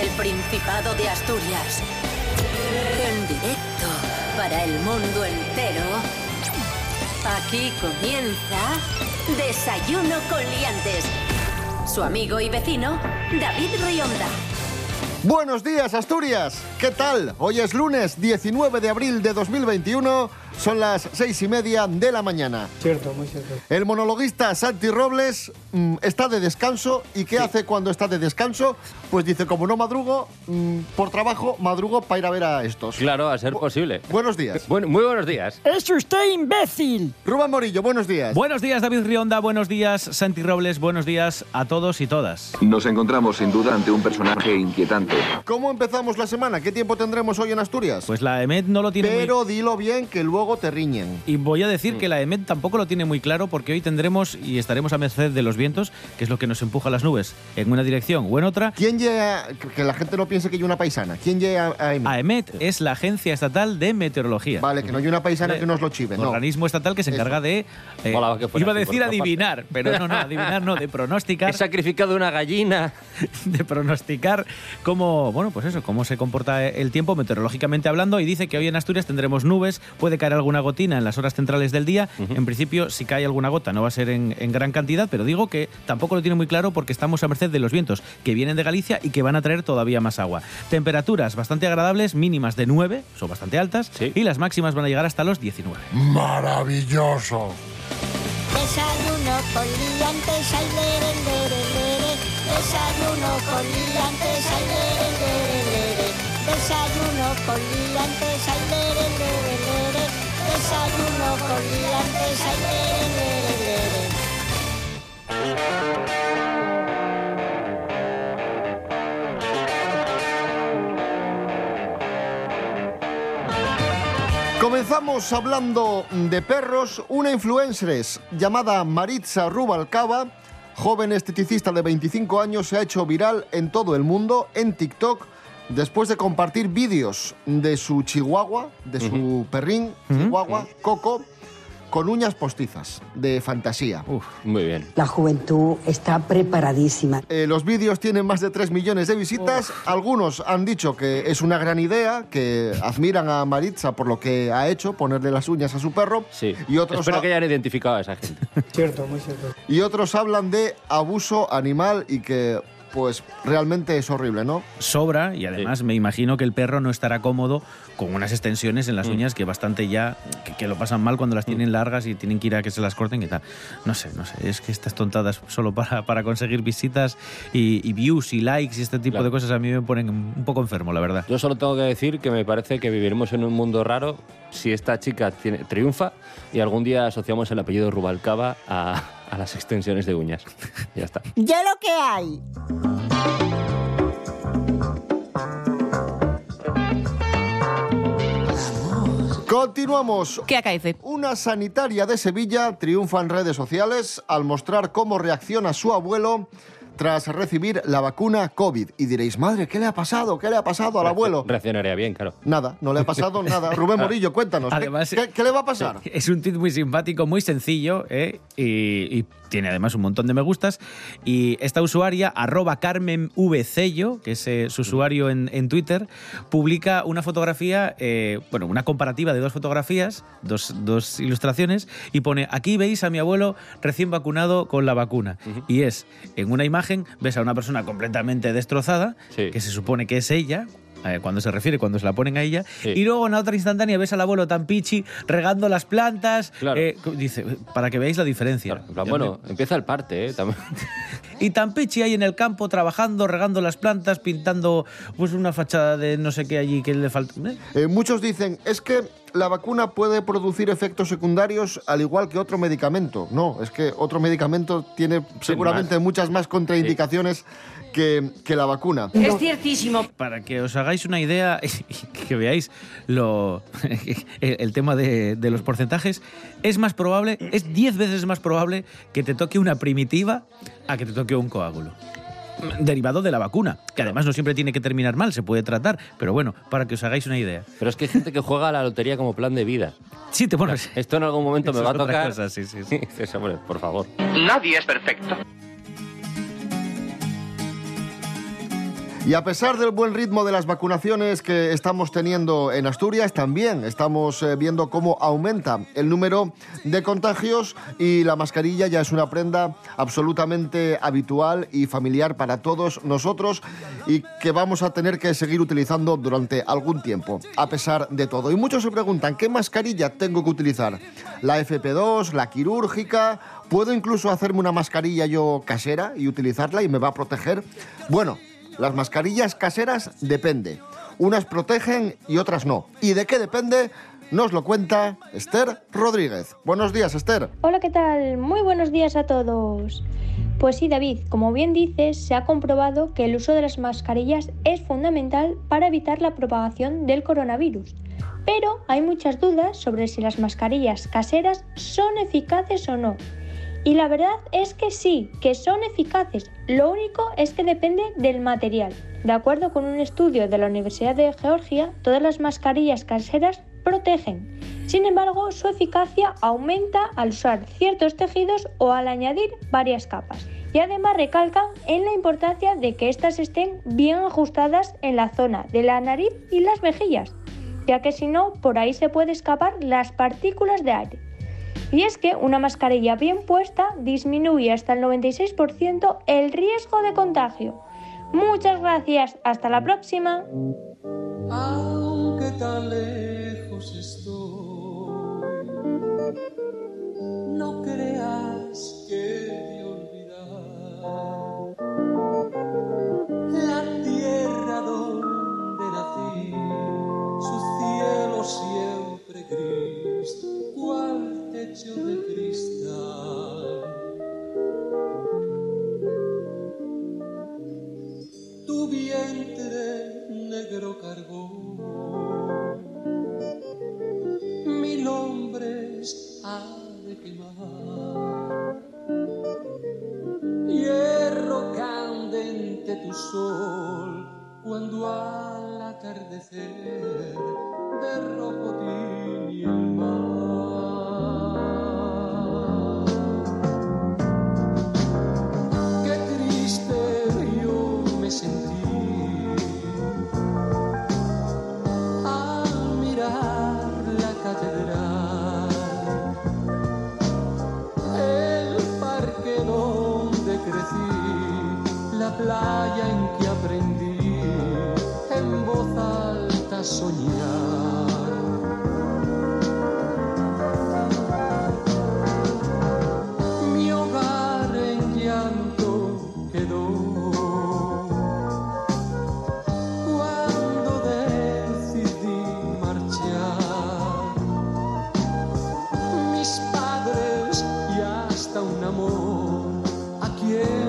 el Principado de Asturias. En directo para el mundo entero. Aquí comienza Desayuno con Liantes. Su amigo y vecino, David Rionda. Buenos días, Asturias. ¿Qué tal? Hoy es lunes 19 de abril de 2021. Son las seis y media de la mañana. Cierto, muy cierto. El monologuista Santi Robles mm, está de descanso. ¿Y qué hace cuando está de descanso? Pues dice, como no madrugo, mm, por trabajo, madrugo para ir a ver a estos. Claro, a ser posible. Buenos días. Bueno, muy buenos días. ¡Es usted imbécil! Rubén Morillo, buenos días. Buenos días, David Rionda. Buenos días, Santi Robles. Buenos días a todos y todas. Nos encontramos sin duda ante un personaje inquietante. ¿Cómo empezamos la semana? ¿Qué tiempo tendremos hoy en Asturias? Pues la EMET no lo tiene muy... Pero dilo bien que luego te riñen. Y voy a decir que la EMET tampoco lo tiene muy claro porque hoy tendremos y estaremos a merced de los vientos, que es lo que nos empuja a las nubes, en una dirección o en otra. ¿Quién llega, que la gente no piense que hay una paisana, quién llega a EMET? AEMET es la Agencia Estatal de Meteorología. Vale, que no hay una paisana que nos lo chive, no. Organismo estatal que se encarga de. eh, Mola que fuera iba a decir adivinar, pero no, no, adivinar no, de pronosticar. He sacrificado una gallina. de pronosticar cómo, bueno, pues eso, cómo se comporta el tiempo meteorológicamente hablando y dice que hoy en Asturias tendremos nubes, puede caer alguna gotina en las horas centrales del día. En principio, si cae alguna gota no va a ser en, en gran cantidad, pero digo que tampoco lo tiene muy claro porque estamos a merced de los vientos que vienen de Galicia y que van a traer todavía más agua. Temperaturas bastante agradables, mínimas de 9, son bastante altas, Sí. y las máximas van a llegar hasta los 19. Maravilloso. Desayuno con liantes, ay, lere, lere, lere. Desayuno con liantes, ay, lere, lere, lere. Desayuno con liantes, ay, lere, lere, lere. Comenzamos hablando de perros. Una influencer llamada Maritza Rubalcaba, joven esteticista de 25 años, se ha hecho viral en todo el mundo, en TikTok, después de compartir vídeos de su chihuahua, de su perrín, chihuahua, Coco, con uñas postizas, de fantasía. Uf, muy bien. La juventud está preparadísima. Eh, los vídeos tienen más de 3 millones de visitas. Algunos han dicho que es una gran idea, que admiran a Maritza por lo que ha hecho, ponerle las uñas a su perro. Sí. Y otros, Espero ha- que hayan identificado a esa gente. Cierto, muy cierto. y otros hablan de abuso animal y que, pues, realmente es horrible, ¿no? sobra y además me imagino que el perro no estará cómodo con unas extensiones en las uñas que bastante ya que, que lo pasan mal cuando las tienen largas y tienen que ir a que se las corten y tal. No sé, no sé, es que estas tontadas solo para, para conseguir visitas y, y views y likes y este tipo Claro. de cosas a mí me ponen un poco enfermo, la verdad. Yo solo tengo que decir que me parece que viviremos en un mundo raro si esta chica tiene- triunfa y algún día asociamos el apellido Rubalcaba a, a las extensiones de uñas. ya está. Ya lo que hay. Continuamos. ¿Qué acaece? Una sanitaria de Sevilla triunfa en redes sociales al mostrar cómo reacciona su abuelo tras recibir la vacuna COVID. Y diréis, madre, ¿qué le ha pasado? ¿Qué le ha pasado al abuelo? Reaccionaría bien, claro. Nada, no le ha pasado nada. Rubén Morillo, cuéntanos, ¿qué- Además, ¿qué, qué le va a pasar? Es un tweet muy simpático, muy sencillo ¿eh? y, y tiene además un montón de me gustas. Y esta usuaria, arroba Carmen V. Cello, que es eh, su usuario en, en Twitter, publica una fotografía, eh, bueno, una comparativa de dos fotografías, dos, dos ilustraciones, y pone, aquí veis a mi abuelo recién vacunado con la vacuna. Y es, en una imagen, ves a una persona completamente destrozada, Sí. que se supone que es ella, eh, cuando se refiere, cuando se la ponen a ella, Sí. y luego en la otra instantánea ves al abuelo tan pichi regando las plantas. Claro. eh, dice, para que veáis la diferencia. Claro, bueno, empieza el parte, ¿eh? También. Y tan pichi ahí en el campo trabajando, regando las plantas, pintando pues una fachada de no sé qué allí que le falta. ¿eh? Eh, muchos dicen, es que la vacuna puede producir efectos secundarios al igual que otro medicamento. No, es que otro medicamento tiene seguramente muchas más contraindicaciones que, que la vacuna. Es ciertísimo. Para que os hagáis una idea y que veáis lo, el, el tema de, de los porcentajes, es más probable, es 10 veces más probable que te toque una primitiva a que te toque un coágulo. Derivado de la vacuna, que además no siempre tiene que terminar mal, se puede tratar, pero bueno, para que os hagáis una idea. Pero es que hay gente que juega a la lotería como plan de vida. Sí, te pones. Esto en algún momento me Eso va a tocar. cosa, sí, sí, sí. Hombre, por favor. Nadie es perfecto. Y a pesar del buen ritmo de las vacunaciones que estamos teniendo en Asturias, también estamos eh, viendo cómo aumenta el número de contagios y la mascarilla ya es una prenda absolutamente habitual y familiar para todos nosotros y que vamos a tener que seguir utilizando durante algún tiempo, a pesar de todo. Y muchos se preguntan, ¿qué mascarilla tengo que utilizar? ¿La FP2, la quirúrgica? ¿Puedo incluso hacerme una mascarilla yo casera y utilizarla y me va a proteger? Bueno, las mascarillas caseras depende. Unas protegen y otras no. ¿Y de qué depende? Nos lo cuenta Esther Rodríguez. Buenos días, Esther. Hola, ¿qué tal? Muy buenos días a todos. Pues sí, David, como bien dices, se ha comprobado que el uso de las mascarillas es fundamental para evitar la propagación del coronavirus. Pero hay muchas dudas sobre si las mascarillas caseras son eficaces o no. Y la verdad es que sí, que son eficaces. Lo único es que depende del material. De acuerdo con un estudio de la Universidad de Georgia, todas las mascarillas caseras protegen. Sin embargo, su eficacia aumenta al usar ciertos tejidos o al añadir varias capas. Y además recalcan en la importancia de que éstas estén bien ajustadas en la zona de la nariz y las mejillas, ya que si no, por ahí se puede escapar las partículas de aire. Y es que una mascarilla bien puesta disminuye hasta el 96% el riesgo de contagio. Muchas gracias, hasta la próxima. No creas que techo de cristal. Tu vientre negro cargó mil hombres ha de quemar. Hierro candente tu sol cuando al atardecer de rojo playa en que aprendí en voz alta a soñar. Mi hogar en llanto quedó cuando decidí marchar. Mis padres y hasta un amor a quien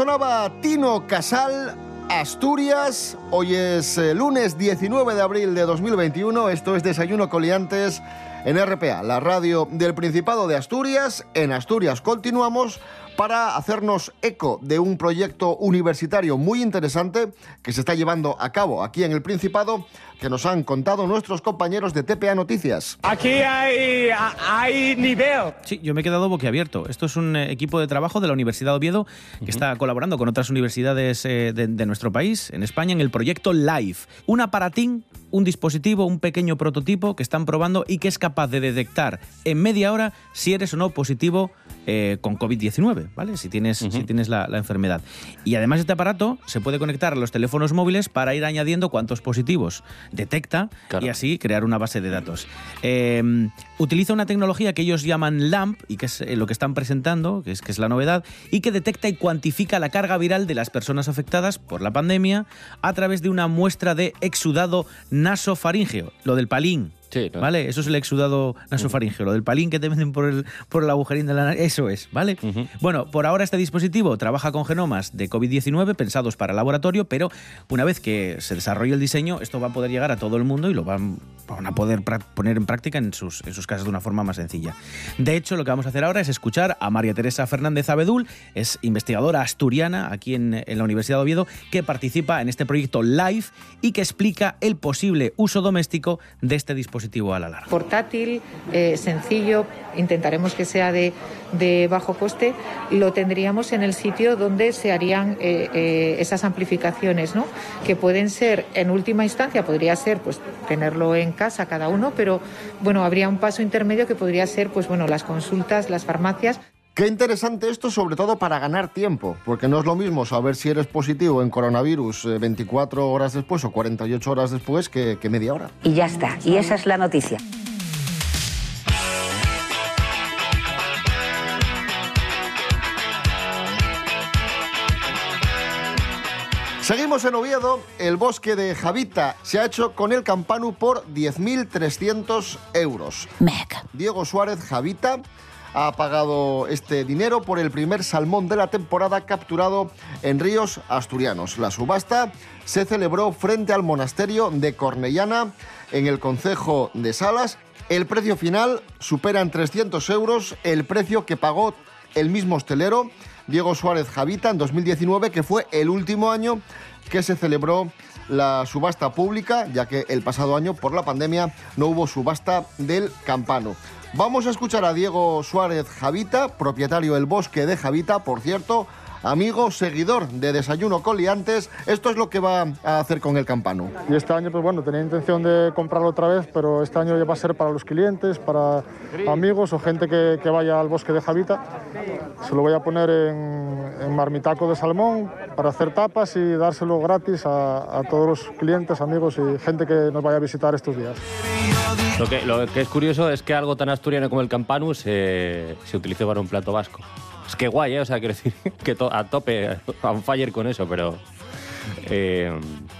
sonaba Tino Casal, Asturias. Hoy es eh, lunes 19 de abril de 2021. Esto es Desayuno Coliantes en RPA, la radio del Principado de Asturias. En Asturias continuamos para hacernos eco de un proyecto universitario muy interesante que se está llevando a cabo aquí en el Principado, que nos han contado nuestros compañeros de TPA Noticias. Aquí hay, hay nivel. Sí, yo me he quedado boquiabierto. Esto es un eh, equipo de trabajo de la Universidad de Oviedo que está colaborando con otras universidades eh, de, de nuestro país, en España, en el proyecto LIFE. Un aparatín, un dispositivo, un pequeño prototipo que están probando y que es capaz de detectar en media hora si eres o no positivo eh, con COVID-19, ¿vale? Si tienes, si tienes la, la enfermedad. Y además este aparato se puede conectar a los teléfonos móviles para ir añadiendo cuántos positivos detecta Claro. y así crear una base de datos. Eh, utiliza una tecnología que ellos llaman LAMP y que es eh, lo que están presentando, que es, que es la novedad, y que detecta y cuantifica la carga viral de las personas afectadas por la pandemia a través de una muestra de exudado nasofaríngeo, lo del palín. Sí, ¿no? ¿Vale? Eso es el exudado nasofaríngeo, lo del palín que te venden por el, por el agujerín de la nariz. Eso es, ¿vale? Bueno, por ahora este dispositivo trabaja con genomas de COVID-19 pensados para laboratorio, pero una vez que se desarrolle el diseño, esto va a poder llegar a todo el mundo y lo van, van a poder poner en práctica en sus, en sus casas de una forma más sencilla. De hecho, lo que vamos a hacer ahora es escuchar a María Teresa Fernández Abedul, es investigadora asturiana aquí en, en la Universidad de Oviedo, que participa en este proyecto LIFE y que explica el posible uso doméstico de este dispositivo portátil, eh, sencillo, intentaremos que sea de, de bajo coste, lo tendríamos en el sitio donde se harían eh, eh, esas amplificaciones, ¿no? que pueden ser, en última instancia, podría ser pues tenerlo en casa cada uno, pero bueno, habría un paso intermedio que podría ser pues bueno, las consultas, las farmacias. Qué interesante esto, sobre todo para ganar tiempo, porque no es lo mismo saber si eres positivo en coronavirus eh, 24 horas después o 48 horas después que, que media hora. Y ya está. Y esa es la noticia. Seguimos en Oviedo. El bosque de Javita se ha hecho con el campanu por 10.300 euros. Diego Suárez Javita ha pagado este dinero por el primer salmón de la temporada capturado en ríos asturianos. La subasta se celebró frente al monasterio de Cornellana en el concejo de Salas. El precio final supera en 300 euros el precio que pagó el mismo hostelero, Diego Suárez Javita, en 2019, que fue el último año que se celebró la subasta pública, ya que el pasado año, por la pandemia, no hubo subasta del campano. Vamos a escuchar a Diego Suárez Javita, propietario del bosque de Javita, por cierto, amigo, seguidor de Desayuno con Liantes. Esto es lo que va a hacer con el campano. Y este año, pues bueno, tenía intención de comprarlo otra vez, pero este año ya va a ser para los clientes, para amigos o gente que, vaya al bosque de Javita. Se lo voy a poner en, marmitaco de salmón para hacer tapas y dárselo gratis a todos los clientes, amigos y gente que nos vaya a visitar estos días. Lo que, lo que es curioso es que algo tan asturiano como el campanu se, se utilice para un plato vasco. Es que guay, ¿eh? O sea, quiero decir que to- a tope, a un fire con eso, pero... eh,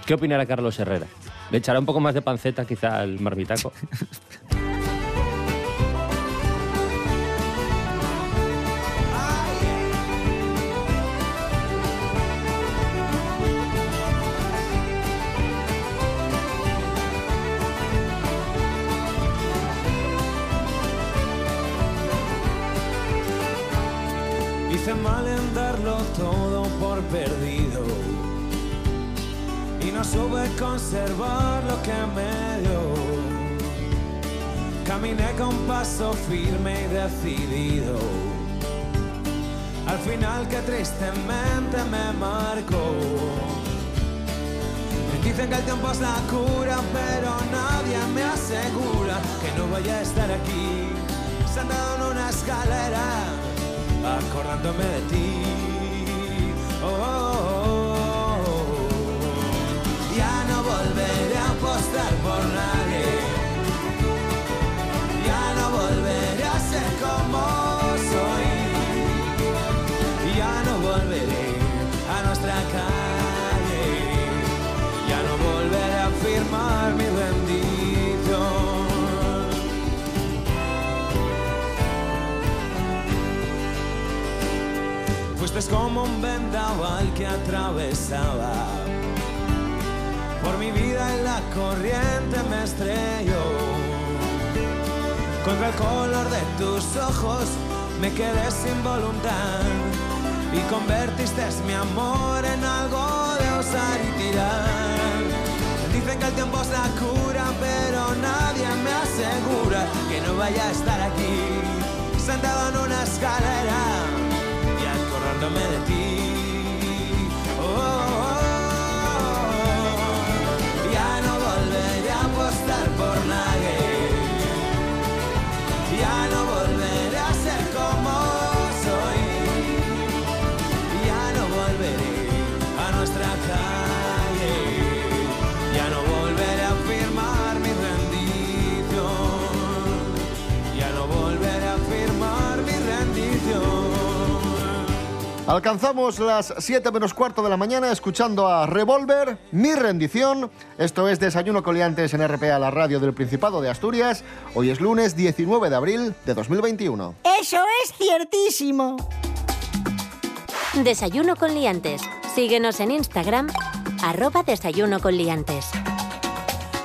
¿Qué opinará Carlos Herrera? ¿Le echará un poco más de panceta quizá al marmitaco? mal en darlo todo por perdido y no supe conservar lo que me dio. Caminé con paso firme y decidido. Al final que tristemente me marcó. Dicen que el tiempo es la cura, pero nadie me asegura que no vaya a estar aquí, sentado en una escalera, acordándome de ti. Oh, oh, oh, un vendaval que atravesaba por mi vida y la corriente me estrelló. Contra el color de tus ojos me quedé sin voluntad y convertiste mi amor en algo de usar y tirar. Dicen que el tiempo es la cura, pero nadie me asegura que no vaya a estar aquí, sentado en una escalera acordándome de ti. Alcanzamos las 7 menos cuarto de la mañana escuchando a Revolver, Mi Rendición. Esto es Desayuno Coliantes en RPA, la radio del Principado de Asturias. Hoy es lunes 19 de abril de 2021. Eso es ciertísimo. Desayuno con liantes. Síguenos en Instagram, arroba desayuno con liantes.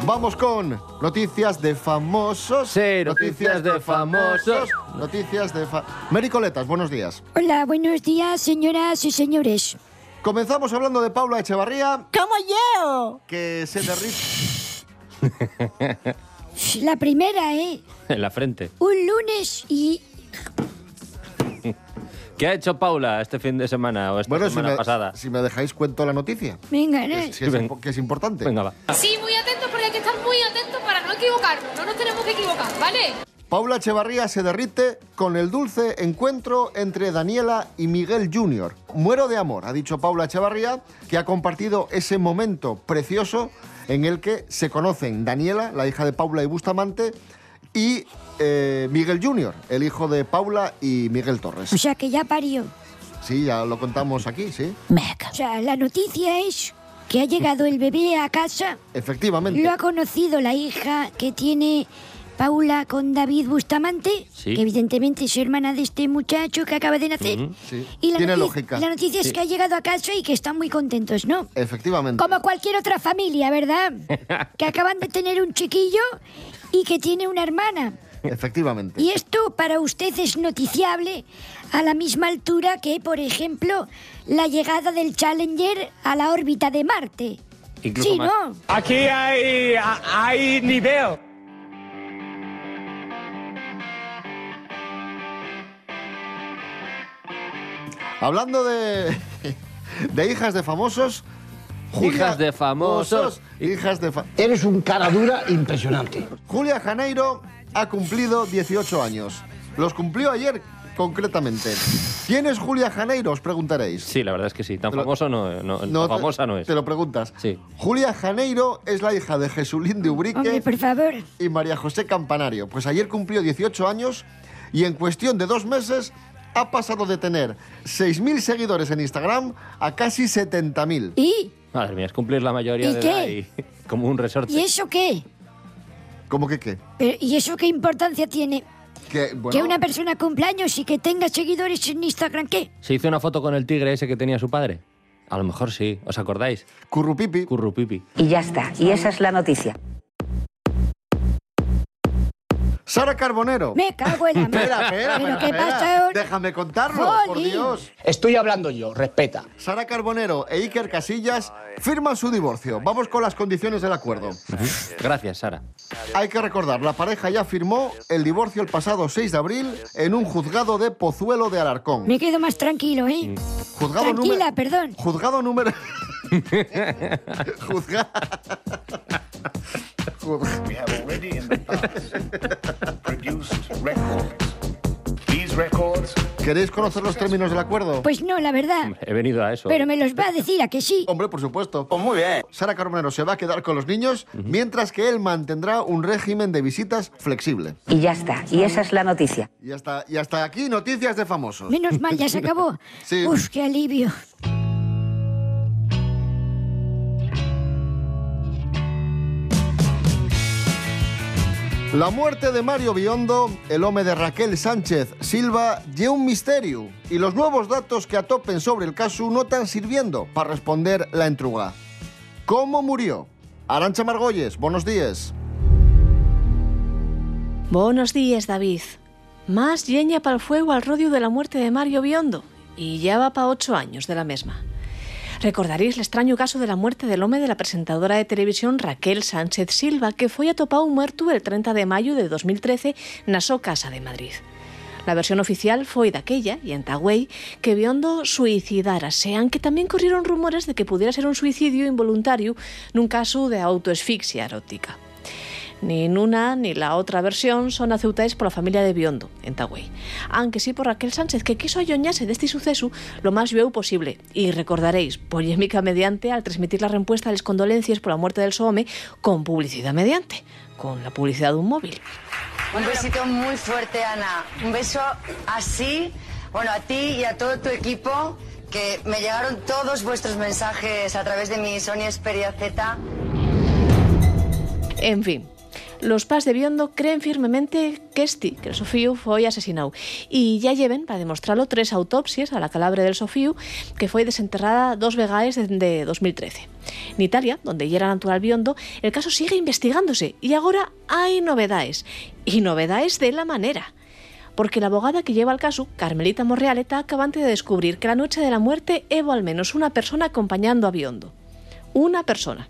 Vamos con noticias de famosos. Sí, noticias de famosos. Noticias de fa... Mericoletas, buenos días. Hola, buenos días, señoras y señores. Comenzamos hablando de Paula Echevarría, ¡Como yo! que se derrite. La primera, ¿eh? En la frente. Un lunes y... ¿Qué ha hecho Paula este fin de semana o esta Bueno, si semana me, pasada? si me dejáis cuento la noticia, Venga, ¿no? que es, que es importante. Venga, va. Sí, muy porque hay que estar muy atentos para no equivocarnos. No nos tenemos que equivocar, ¿vale? Paula Echevarría se derrite con el dulce encuentro entre Daniela y Miguel Jr. Muero de amor, ha dicho Paula Echevarría, que ha compartido ese momento precioso en el que se conocen Daniela, la hija de Paula y Bustamante, y eh, Miguel Jr., el hijo de Paula y Miguel Torres. O sea, que ya parió. Sí, ya lo contamos aquí, sí. O sea, la noticia es que ha llegado el bebé a casa, Efectivamente. lo ha conocido la hija que tiene Paula con David Bustamante, Sí. que evidentemente es hermana de este muchacho que acaba de nacer. Sí. Y la, Tiene noticia- lógica. la noticia es Sí. que ha llegado a casa y que están muy contentos, ¿no? Efectivamente. Como cualquier otra familia, ¿verdad? que acaban de tener un chiquillo y que tiene una hermana. Efectivamente. Y esto para usted es noticiable a la misma altura que, por ejemplo, la llegada del Challenger a la órbita de Marte. Incluso sí, más. ¿no? Aquí hay, hay nivel. Hablando de, de hijas de famosos. Hijas de famosos. Hijas de fa- Eres un cara dura impresionante. Julia Janeiro ha cumplido 18 años. Los cumplió ayer, concretamente. ¿Quién es Julia Janeiro? Os preguntaréis. Sí, la verdad es que sí. Tan Te lo- famoso no, no, tan te- famosa no es. Te lo preguntas. Sí. Julia Janeiro es la hija de Jesulín de Ubrique Hombre, por favor. y María José Campanario. Pues ayer cumplió 18 años y en cuestión de dos meses ha pasado de tener 6.000 seguidores en Instagram a casi 70.000. ¿Y? Madre mía, es cumplir la mayoría ¿Y de qué? edad y como un resorte. ¿Y eso qué? ¿Cómo que qué? Pero, ¿Y eso qué importancia tiene? Que, bueno, Que una persona cumpleaños y que tenga seguidores en Instagram, ¿qué? ¿Se hizo una foto con el tigre ese que tenía su padre? A lo mejor sí. ¿Os acordáis? Currupipi. Currupipi. Y ya está. Y esa es la noticia. Sara Carbonero. Me cago en la madre. Espera, espera, ¿Pero qué pasa? Déjame contarlo, por. Dios. Estoy hablando yo, respeta. Sara Carbonero e Iker Casillas firman su divorcio. Vamos con las condiciones del acuerdo. Gracias, Sara. Hay que recordar, la pareja ya firmó el divorcio el pasado 6 de abril en un juzgado de Pozuelo de Alarcón. Me quedo más tranquilo, ¿eh? Juzgado Tranquila, número... perdón. Juzgado número... Juzga... We have already in the past produced records. These records ¿Queréis conocer los términos del acuerdo? Pues no, la verdad. He venido a eso. Pero me los va a decir a que sí. Hombre, por supuesto. muy bien. Sara Carbonero se va a quedar con los niños, mientras que él mantendrá un régimen de visitas flexible. Y ya está. Y esa es la noticia. Y hasta, y hasta aquí noticias de famosos. Menos mal, ya se acabó. Sí. Uf, qué alivio. La muerte de Mario Biondo, el home de Raquel Sánchez Silva, lle un misterio y los nuevos datos que atopen sobre el caso no están sirviendo para responder la entruga. ¿Cómo murió? Arancha Margolles, buenos días. Buenos días, David. Más lleña para el fuego al rodio de la muerte de Mario Biondo. Y ya va para ocho años de la misma. Recordaréis el extraño caso de la muerte del hombre de la presentadora de televisión Raquel Sánchez Silva, que fue atopado muerto el 30 de mayo de 2013 na so casa de Madrid. La versión oficial foi daquella, e en Tagüey, que Biondo suicidárase, aunque tamén corrieron rumores de que pudiera ser un suicidio involuntario nun caso de autoasfixia erótica. Ni una ni la otra versión son aceptadas por la familia de Biondo, en Tagüey. Aunque sí por Raquel Sánchez, que quiso ayoñarse de este suceso lo más vivo posible. Y recordaréis, polémica mediante al transmitir la respuesta a las condolencias por la muerte del Sohome con publicidad mediante, con la publicidad de un móvil. Un besito muy fuerte, Ana. Un beso así, bueno, a ti y a todo tu equipo que me llegaron todos vuestros mensajes a través de mi Sony Xperia Z. En fin, los pas de Biondo creen firmemente que este, que el Sofíu foi asesinado e ya lleven, para demostrarlo, tres autopsias a la calabre del Sofíu que foi desenterrada dos vegaes desde 2013. En Italia, donde ya era natural Biondo, el caso sigue investigándose y ahora hay novedades. Y novedades de la manera porque la abogada que lleva el caso, Carmelita Morreal, está acabante de descubrir que la noche de la muerte hubo al menos una persona acompañando a Biondo. Una persona.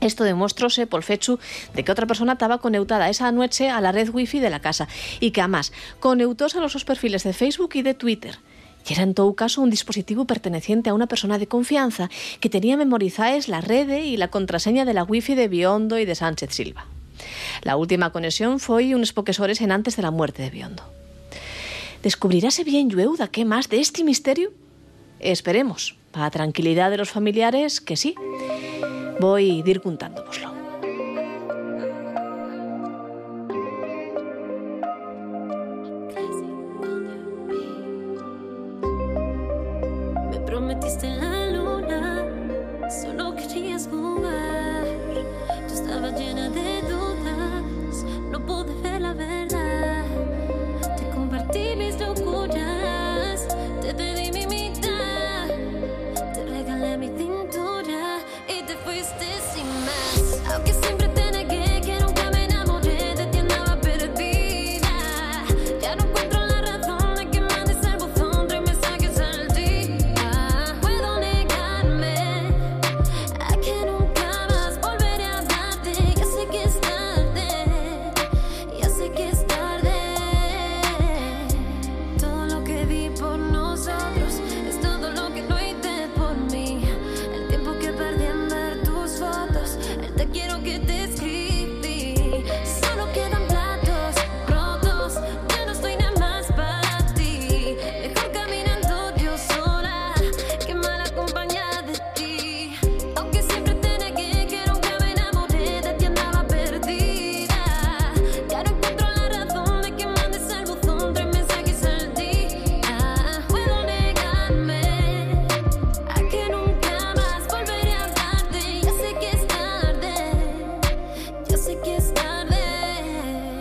Esto demostróse por fechu de que otra persona estaba conectada esa noche a la red wifi de la casa y que además conectóse a los dos perfiles de Facebook y de Twitter. Y era en todo caso un dispositivo perteneciente a una persona de confianza que tenía memorizadas la red y la contraseña de la wifi de Biondo y de Sánchez Silva. La última conexión fue unos poques horas en antes de la muerte de Biondo. ¿Descubrirase bien Llueuda qué más de este misterio? Esperemos, para tranquilidad de los familiares, que sí. Voy a ir contándoslo. Me prometiste la luna, solo querías jugar. Yo estaba llena de dudas, no pude ver.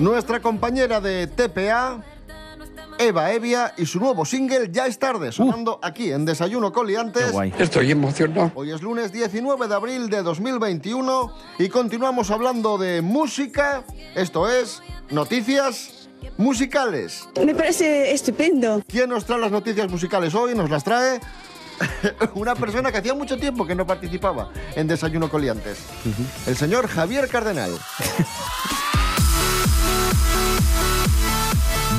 Nuestra compañera de TPA, Eva Evia, y su nuevo single Ya es tarde, sonando aquí en Desayuno Coliantes. Estoy emocionado. Hoy es lunes 19 de abril de 2021 y continuamos hablando de música. Esto es Noticias Musicales. Me parece estupendo. ¿Quién nos trae las noticias musicales hoy? Nos las trae una persona que hacía mucho tiempo que no participaba en Desayuno Coliantes. El señor Javier Cardenal.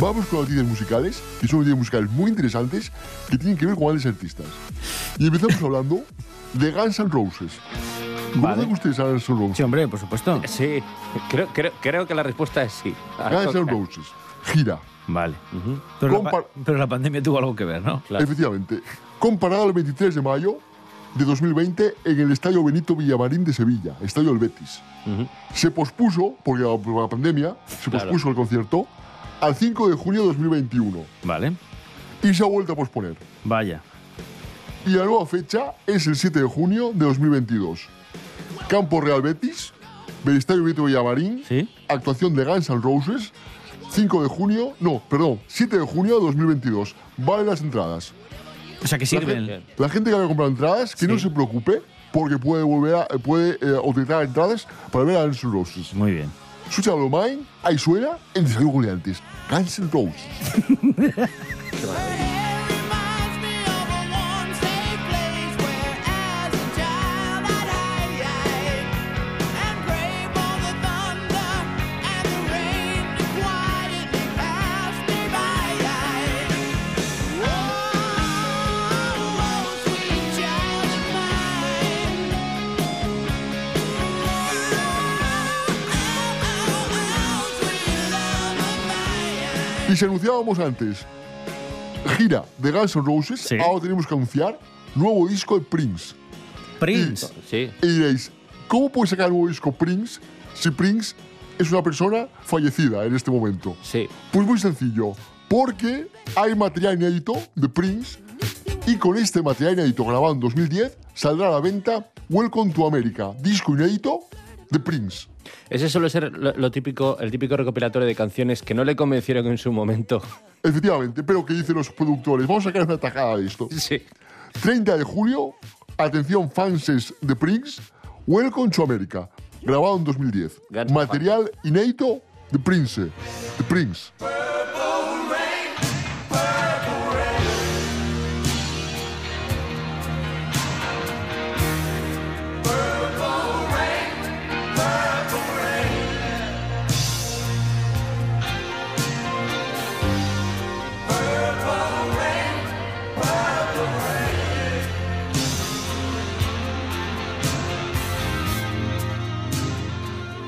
Vamos con noticias musicales, que son noticias musicales muy interesantes que tienen que ver con grandes artistas. Y empezamos hablando de Guns N' Roses. ¿Conocen ustedes a Guns N' Roses? Sí, hombre, por supuesto. Sí, creo, creo, creo que la respuesta es sí. Guns N' Roses. Gira. Vale. pero, la, pa- pero la pandemia tuvo algo que ver, ¿no? Efectivamente. Comparado el 23 de mayo de 2020 en el Estadio Benito Villamarín de Sevilla, Estadio del Betis. Se pospuso, porque la- por la pandemia, se Claro. pospuso el concierto al 5 de junio de 2021. Vale. Y se ha vuelto a posponer. Vaya. Y la nueva fecha es el 7 de junio de 2022. Campo Real Betis, del Estadio Benito Villamarín, actuación de Guns N' Roses, 5 de junio, no, perdón, 7 de junio de 2022. Valen las entradas. O sea, que La sirven. gente, la gente que haya comprado entradas, que no se preocupe, porque puede volver a, puede eh, utilizar entradas para ver a Guns N' Roses. Muy bien. Escucha lo mine, ahí suena en Desayuno Juliantes. Guns N' Y si anunciábamos antes gira de Guns N' Roses, ahora tenemos que anunciar nuevo disco de Prince. Prince. Sí. Y diréis, ¿cómo puede sacar nuevo disco Prince si Prince es una persona fallecida en este momento? Sí. Pues muy sencillo, porque hay material inédito de Prince Y con este material inédito grabado en 2010 saldrá a la venta Welcome to America, disco inédito de Prince. Ese suele ser lo, lo típico, el típico recopilatorio de canciones que no le convencieron en su momento. Efectivamente, pero ¿qué dicen los productores? Vamos a sacar una tajada de esto. Sí. 30 de julio, atención fanses de Prince, Welcome to America, grabado en 2010. Ganz Material inédito de Prince. De Prince.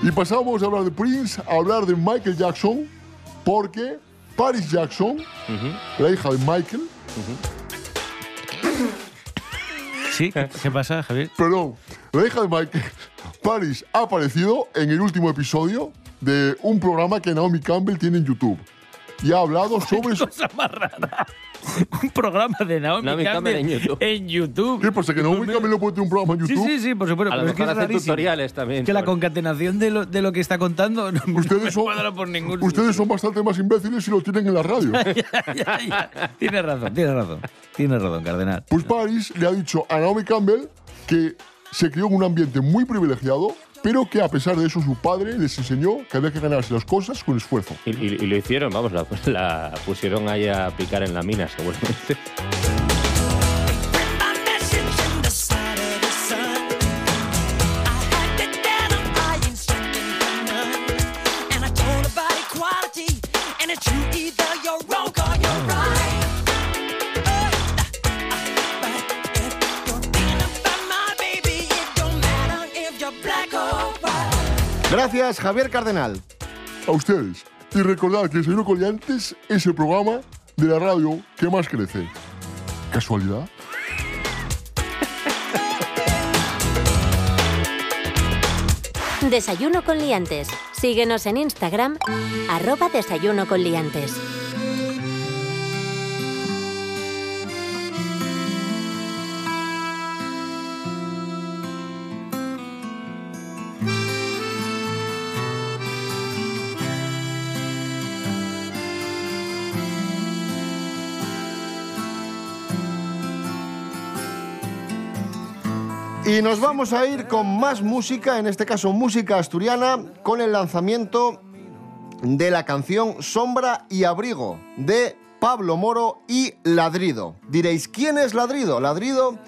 Y pasamos a hablar de Prince, a hablar de Michael Jackson, porque Paris Jackson, la hija de Michael, Sí, ¿qué, qué pasa, Javier? perdón, la hija de Michael, Paris, ha aparecido en el último episodio de un programa que Naomi Campbell tiene en YouTube. Y ha hablado sobre su... Cosa más rara. Un programa de Naomi, Naomi Campbell en YouTube. en YouTube. ¿Qué pasa? ¿Que Naomi Campbell no puede tener un programa en Sí, YouTube? sí, sí, por supuesto. A lo pero es que mejor es hace rarísimo. tutoriales también. Que la sobre- concatenación de lo, de lo que está contando no, no Ustedes me son, cuadra por ningún ustedes son bastante más imbéciles si lo tienen en la radio. ya, ya. Tienes razón, tienes razón. Tienes razón, Cardenal. Pues Paris le ha dicho a Naomi Campbell que se crió en un ambiente muy privilegiado, pero que a pesar de eso su padre les enseñó que había que ganarse las cosas con esfuerzo. Y, y- lo hicieron, vamos, la, la pusieron ahí a picar en la mina, seguramente. Gracias, Javier Cardenal. A ustedes. Y recordad que Desayuno Coliantes es el programa de la radio que más crece. ¿Casualidad? Desayuno con liantes. Síguenos en Instagram, arroba desayuno con liantes. Y nos vamos a ir con más música, en este caso música asturiana, con el lanzamiento de la canción Sombra y Abrigo de Pablo Moro y Ladrido. Diréis, ¿quién es Ladrido? Ladrido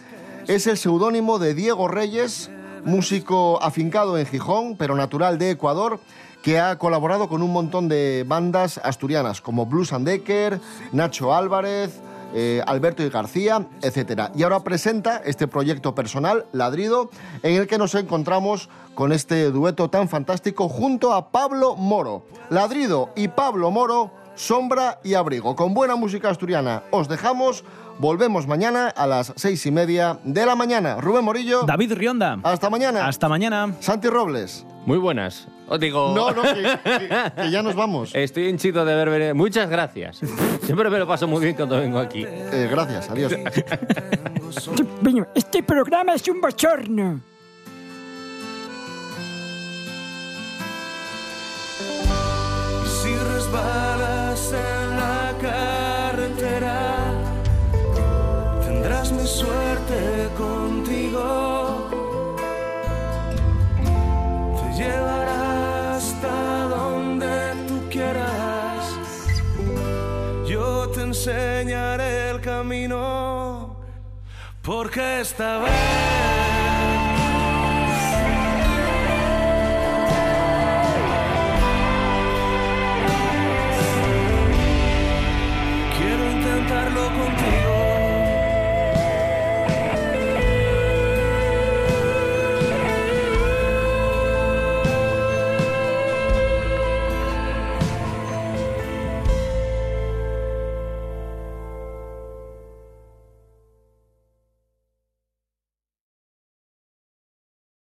es el seudónimo de Diego Reyes, músico afincado en Gijón, pero natural de Ecuador, que ha colaborado con un montón de bandas asturianas como Blues and Decker, Nacho Álvarez, eh, Alberto y García, etc. Y ahora presenta este proyecto personal, Ladrido, en el que nos encontramos con este dueto tan fantástico junto a Pablo Moro. Ladrido y Pablo Moro, sombra y abrigo. Con buena música asturiana os dejamos. Volvemos mañana a las seis y media de la mañana. Rubén Morillo. David Rionda. Hasta mañana. Hasta mañana. Santi Robles. Muy buenas. Digo. No, no, que, que- que ya nos vamos. Estoy hinchito de haber venido. Muchas gracias. Siempre me lo paso muy bien cuando vengo aquí. Eh, gracias, adiós. Este programa es un bochorno. Porque esta vez